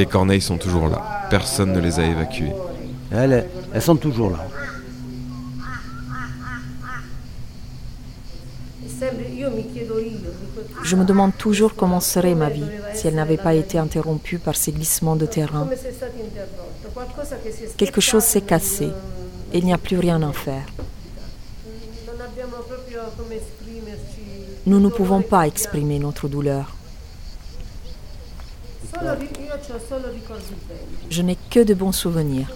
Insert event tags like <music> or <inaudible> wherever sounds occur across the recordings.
Les corneilles sont toujours là. Personne ne les a évacuées. Elles, elles sont toujours là. Je me demande toujours comment serait ma vie si elle n'avait pas été interrompue par ces glissements de terrain. Quelque chose s'est cassé et il n'y a plus rien à faire. Nous ne pouvons pas exprimer notre douleur. Je n'ai que de bons souvenirs.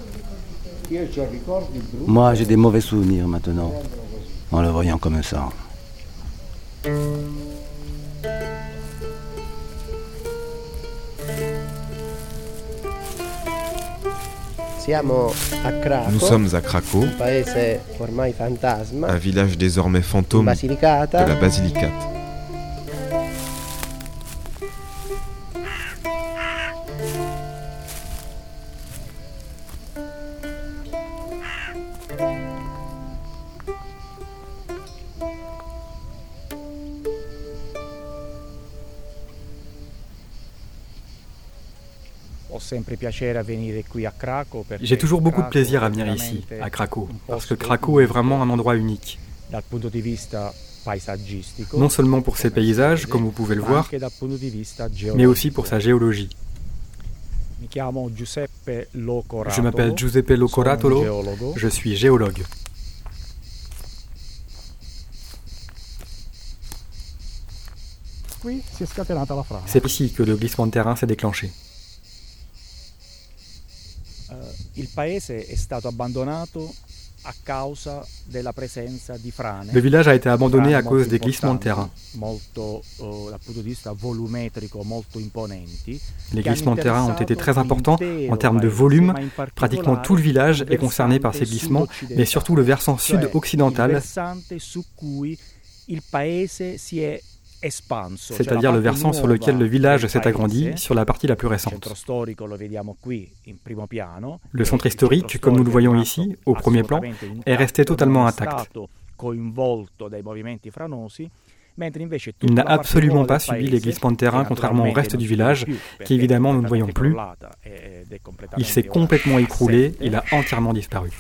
Moi, j'ai des mauvais souvenirs maintenant, en le voyant comme ça. Nous sommes à Craco, un village désormais fantôme de la Basilicate. J'ai toujours beaucoup de plaisir à venir ici, à Craco, parce que Craco est vraiment un endroit unique. Non seulement pour ses paysages, comme vous pouvez le voir, mais aussi pour sa géologie. Je m'appelle Giuseppe Locoratolo, je suis géologue. C'est ici que le glissement de terrain s'est déclenché. Le village a été abandonné à cause des glissements de terrain. Les glissements de terrain ont été très importants en termes de volume. Pratiquement tout le village est concerné par ces glissements, mais surtout le versant sud-occidental c'est-à-dire le versant sur lequel le village s'est agrandi, sur la partie la plus récente. Le centre historique, comme nous le voyons ici, au premier plan, est resté totalement intact. Il n'a absolument pas subi les glissements de terrain contrairement au reste du village, qui évidemment nous ne voyons plus. Il s'est complètement écroulé, il a entièrement disparu.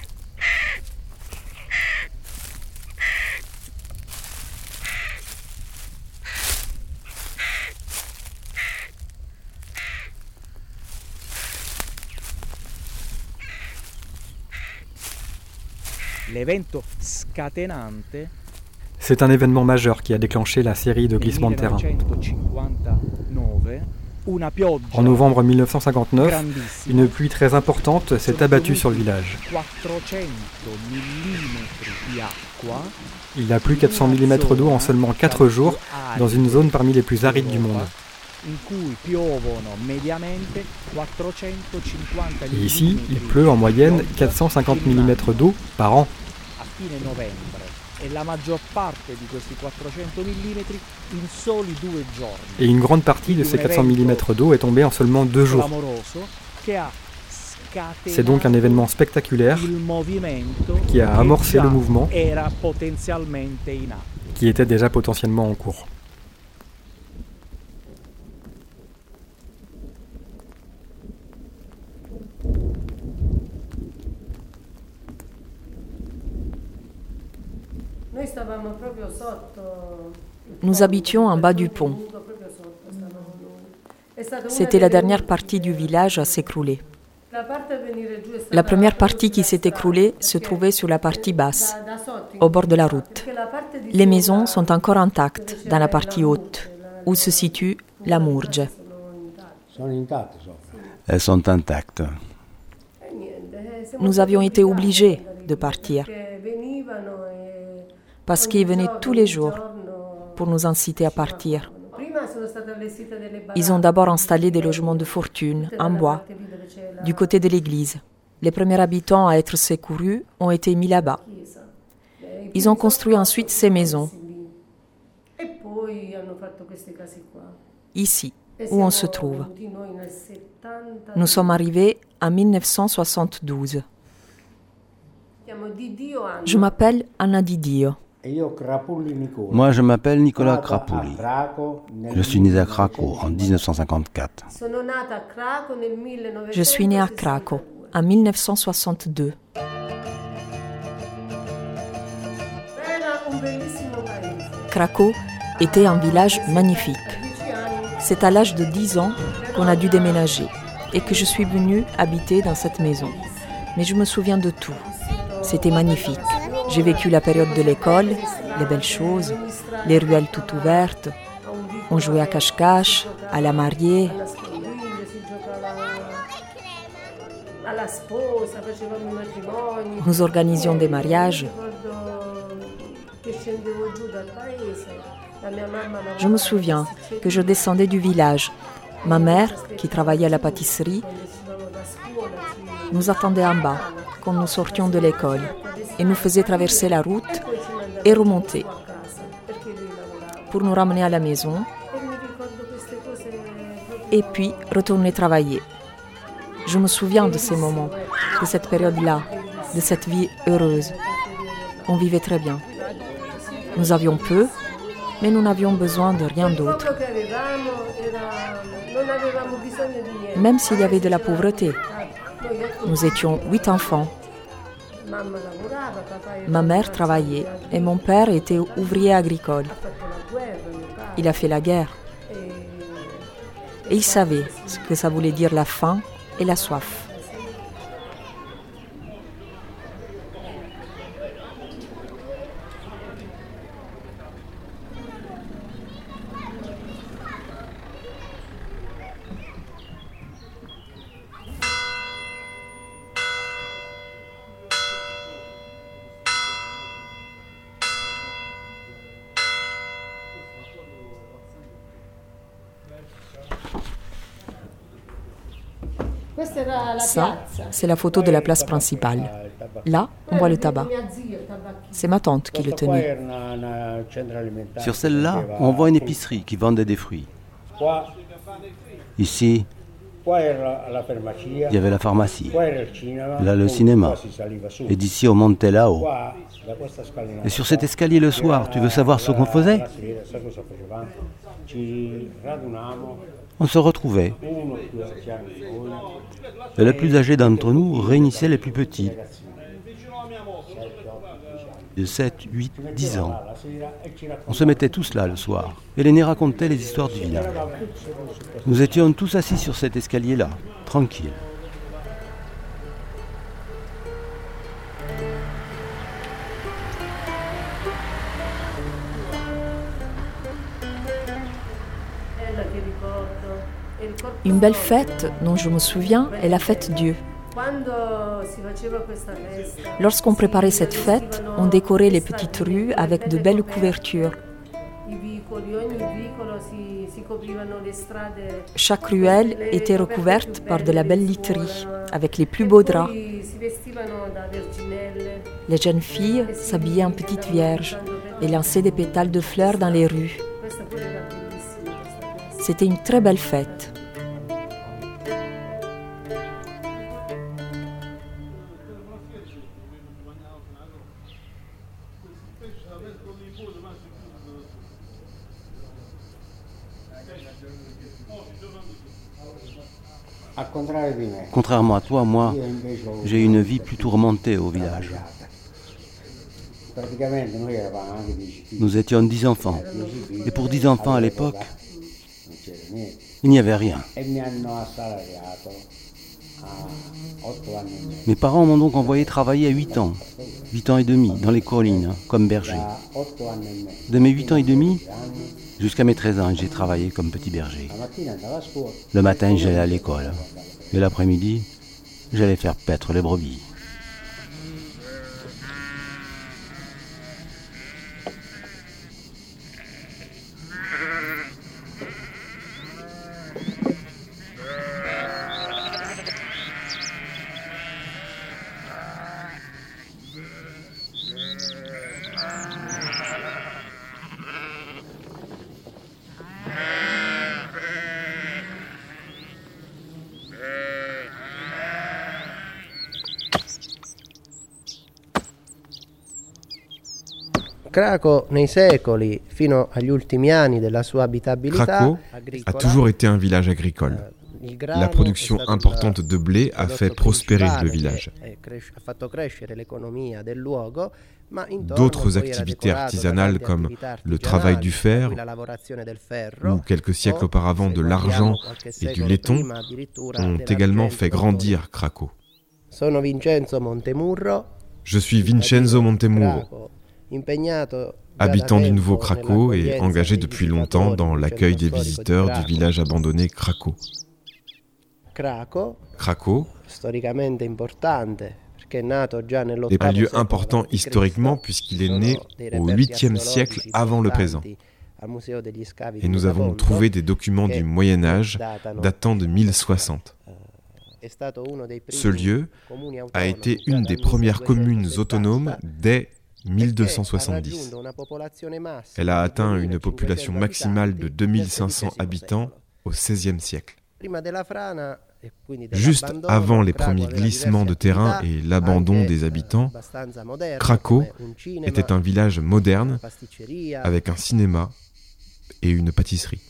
C'est un événement majeur qui a déclenché la série de glissements de terrain. En novembre 1959, une pluie très importante s'est abattue sur le village. Il a plu 400 mm d'eau en seulement 4 jours dans une zone parmi les plus arides du monde. Et ici, il pleut en moyenne 450 mm d'eau par an. Et une grande partie de ces 400 mm d'eau est tombée en seulement deux jours. C'est donc un événement spectaculaire qui a amorcé le mouvement qui était déjà potentiellement en cours. Nous habitions en bas du pont. C'était la dernière partie du village à s'écrouler. La première partie qui s'est écroulée se trouvait sur la partie basse, au bord de la route. Les maisons sont encore intactes dans la partie haute, où se situe la Mourge. Elles sont intactes. Nous avions été obligés de partir parce qu'ils venaient tous les jours pour nous inciter à partir. Ils ont d'abord installé des logements de fortune en bois du côté de l'église. Les premiers habitants à être secourus ont été mis là-bas. Ils ont construit ensuite ces maisons. Ici, où on se trouve. Nous sommes arrivés en 1972. Je m'appelle Anna Didio. Moi, je m'appelle Nicolas Crapulli. Je suis né à Craco en 1954. Je suis né à Craco en 1962. Craco était un village magnifique. C'est à l'âge de 10 ans qu'on a dû déménager et que je suis venue habiter dans cette maison. Mais je me souviens de tout. C'était magnifique. J'ai vécu la période de l'école, les belles choses, les ruelles toutes ouvertes. On jouait à cache-cache, à la mariée. Nous organisions des mariages. Je me souviens que je descendais du village. Ma mère, qui travaillait à la pâtisserie, nous attendait en bas quand nous sortions de l'école et nous faisait traverser la route et remonter pour nous ramener à la maison et puis retourner travailler. Je me souviens de ces moments, de cette période-là, de cette vie heureuse. On vivait très bien. Nous avions peu, mais nous n'avions besoin de rien d'autre. Même s'il y avait de la pauvreté. Nous étions huit enfants. Ma mère travaillait et mon père était ouvrier agricole. Il a fait la guerre. Et il savait ce que ça voulait dire la faim et la soif. Ça, c'est la photo de la place principale. Là, on voit le tabac. C'est ma tante qui le tenait. Sur celle-là, on voit une épicerie qui vendait des fruits. Ici, il y avait la pharmacie. Là, le cinéma. Et d'ici, on montait là-haut. Et sur cet escalier le soir, tu veux savoir ce qu'on faisait? On se retrouvait. Et le plus âgé d'entre nous réunissait les plus petits, de 7, 8, 10 ans. On se mettait tous là le soir, et l'aîné racontait les histoires du village. Nous étions tous assis sur cet escalier-là, tranquilles. Une belle fête dont je me souviens est la fête Dieu. Lorsqu'on préparait cette fête, on décorait les petites rues avec de belles couvertures. Chaque ruelle était recouverte par de la belle literie, avec les plus beaux draps. Les jeunes filles s'habillaient en petites vierges et lançaient des pétales de fleurs dans les rues. C'était une très belle fête. Contrairement à toi, moi, j'ai une vie plus tourmentée au village. Nous étions dix enfants. Et pour dix enfants à l'époque, il n'y avait rien. Mes parents m'ont donc envoyé travailler à 8 ans, 8 ans et demi, dans les collines, comme berger. De mes 8 ans et demi jusqu'à mes 13 ans, j'ai travaillé comme petit berger. Le matin, j'allais à l'école. Et l'après-midi, j'allais faire paître les brebis. Craco a toujours été un village agricole. Eh, La production importante de blé a fait prospérer le village. D'autres activités artisanales comme le travail du fer ou quelques siècles auparavant de l'argent et du laiton ont également fait grandir Craco. Je suis Vincenzo Montemuro, habitant du nouveau Craco et engagé depuis longtemps dans l'accueil des visiteurs du village abandonné Craco. Craco n'est pas lieu important historiquement puisqu'il est né au 8e siècle avant le présent. Et nous avons trouvé des documents du Moyen Âge datant de 1060. Ce lieu a été une des premières communes autonomes dès 1270. Elle a atteint une population maximale de 2500 habitants au XVIe siècle. Juste avant les premiers glissements de terrain et l'abandon des habitants, Krakow était un village moderne avec un cinéma et une pâtisserie.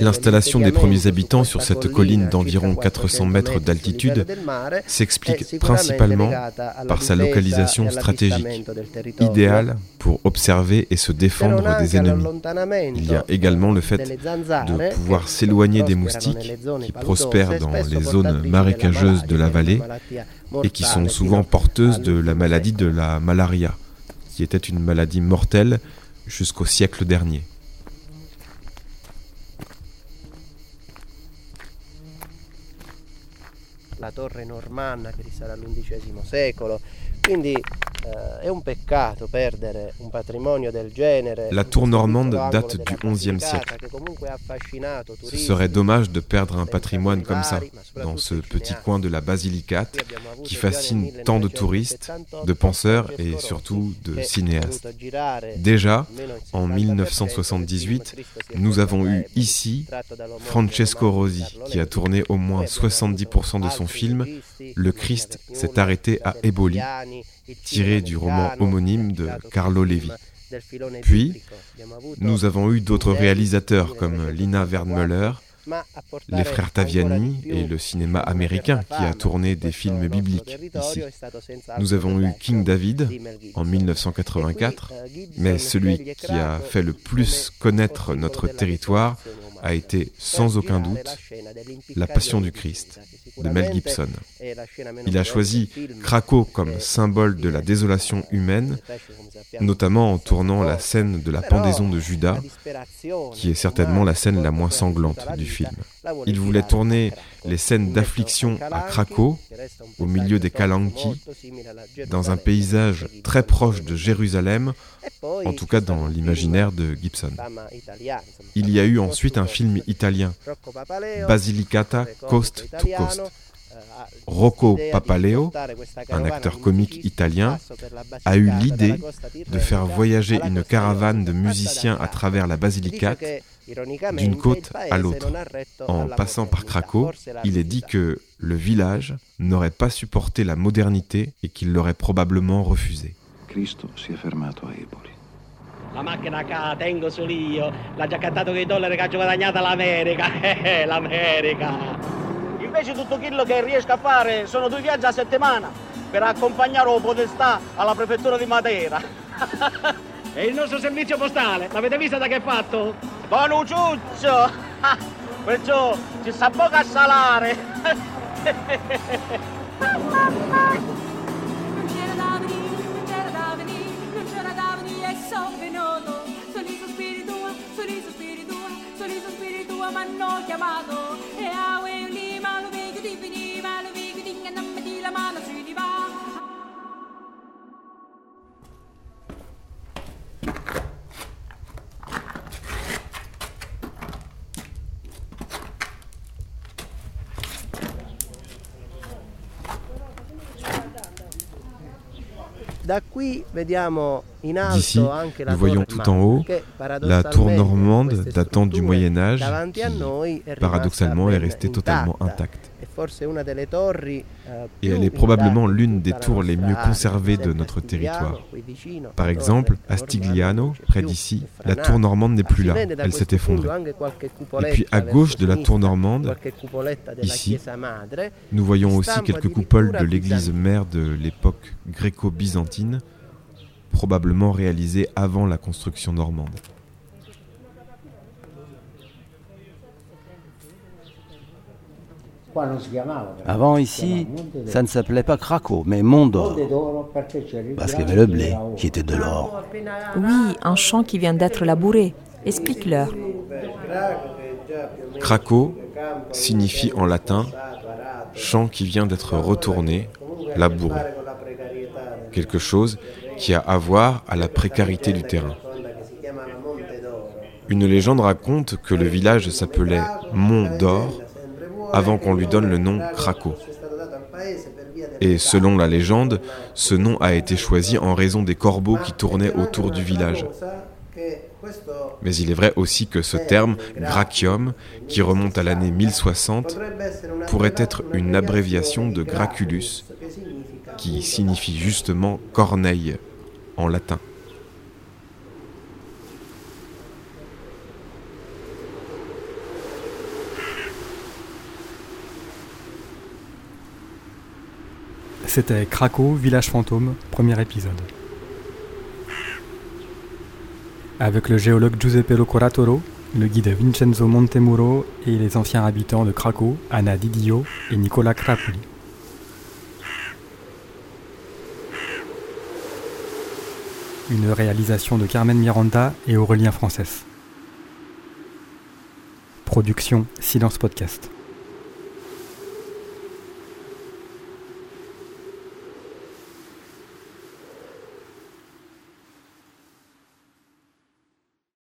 L'installation des premiers habitants sur cette colline d'environ 400 mètres d'altitude s'explique principalement par sa localisation stratégique, idéale pour observer et se défendre des ennemis. Il y a également le fait de pouvoir s'éloigner des moustiques qui prospèrent dans les zones marécageuses de la vallée et qui sont souvent porteuses de la maladie de la malaria, qui était une maladie mortelle jusqu'au siècle dernier. La torre normanna che risale all'undicesimo secolo, quindi eh. La tour normande date du XIe siècle. Ce serait dommage de perdre un patrimoine comme ça, dans ce petit coin de la Basilicate, qui fascine tant de touristes, de penseurs et surtout de cinéastes. Déjà, en 1978, nous avons eu ici Francesco Rosi, qui a tourné au moins 70% de son film Le Christ s'est arrêté à Eboli, tiré du roman homonyme de Carlo Levi. Puis, nous avons eu d'autres réalisateurs comme Lina Wernmüller, les frères Taviani et le cinéma américain qui a tourné des films bibliques ici. Nous avons eu King David en 1984, mais celui qui a fait le plus connaître notre territoire a été sans aucun doute La Passion du Christ de Mel Gibson. Il a choisi Krakow comme symbole de la désolation humaine, notamment en tournant la scène de la pendaison de Judas, qui est certainement la scène la moins sanglante du film. Il voulait tourner les scènes d'affliction à Krakow, au milieu des Kalanki, dans un paysage très proche de Jérusalem, en tout cas dans l'imaginaire de Gibson. Il y a eu ensuite un film italien, Basilicata Coast to Coast. Rocco Papaleo, un acteur comique italien, a eu l'idée de faire voyager une caravane de musiciens à travers la Basilicate d'une côte à l'autre. En passant par Craco, il est dit que le village n'aurait pas supporté la modernité et qu'il l'aurait probablement refusé. Cristo si è fermato a Eboli. La macchina che tengo solo io, l'ha già cantato con i dollari che ha guadagnato l'America, <laughs> eh, l'America. Invece tutto quello che riesco a fare sono due viaggi a settimana per accompagnare o podestà alla prefettura di Matera. <laughs> E il nostro servizio postale, l'avete vista da che è fatto? Bonucciuzzo! <laughs> Ah, perciò ci sa poco a salare! non c'era da venire, non c'era da venire, non c'era da venire e sono venuto. Sorriso spirituale, sorriso spirituale, sorriso spirituale, mi hanno chiamato. E avevo that D'ici, nous voyons tout en haut la tour normande datant du Moyen Âge qui, paradoxalement, est restée totalement intacte. Eh, Et elle est probablement l'une des tours les mieux conservées de notre territoire. Par exemple, à Stigliano, près d'ici, la tour normande n'est plus là, elle s'est effondrée. Et puis à gauche de la tour normande, ici, nous voyons aussi quelques coupoles de l'église mère de l'époque gréco-byzantine, probablement réalisées avant la construction normande. Avant ici, ça ne s'appelait pas Craco, mais Mont d'Or. Parce qu'il y avait le blé, qui était de l'or. Oui, un champ qui vient d'être labouré. Explique-leur. Craco signifie en latin champ qui vient d'être retourné, labouré. Quelque chose qui a à voir à la précarité du terrain. Une légende raconte que le village s'appelait Mont d'Or avant qu'on lui donne le nom Craco. Et selon la légende, ce nom a été choisi en raison des corbeaux qui tournaient autour du village. Mais il est vrai aussi que ce terme, Gracium, qui remonte à l'année 1060, pourrait être une abréviation de Graculus, qui signifie justement corneille en latin. C'était Craco, village fantôme, premier épisode. Avec le géologue Giuseppe Locoratoro, le guide Vincenzo Montemuro et les anciens habitants de Craco, Anna Didio et Nicola Crapoli. Une réalisation de Carmen Miranda et Aurélien Frances. Production Silence Podcast.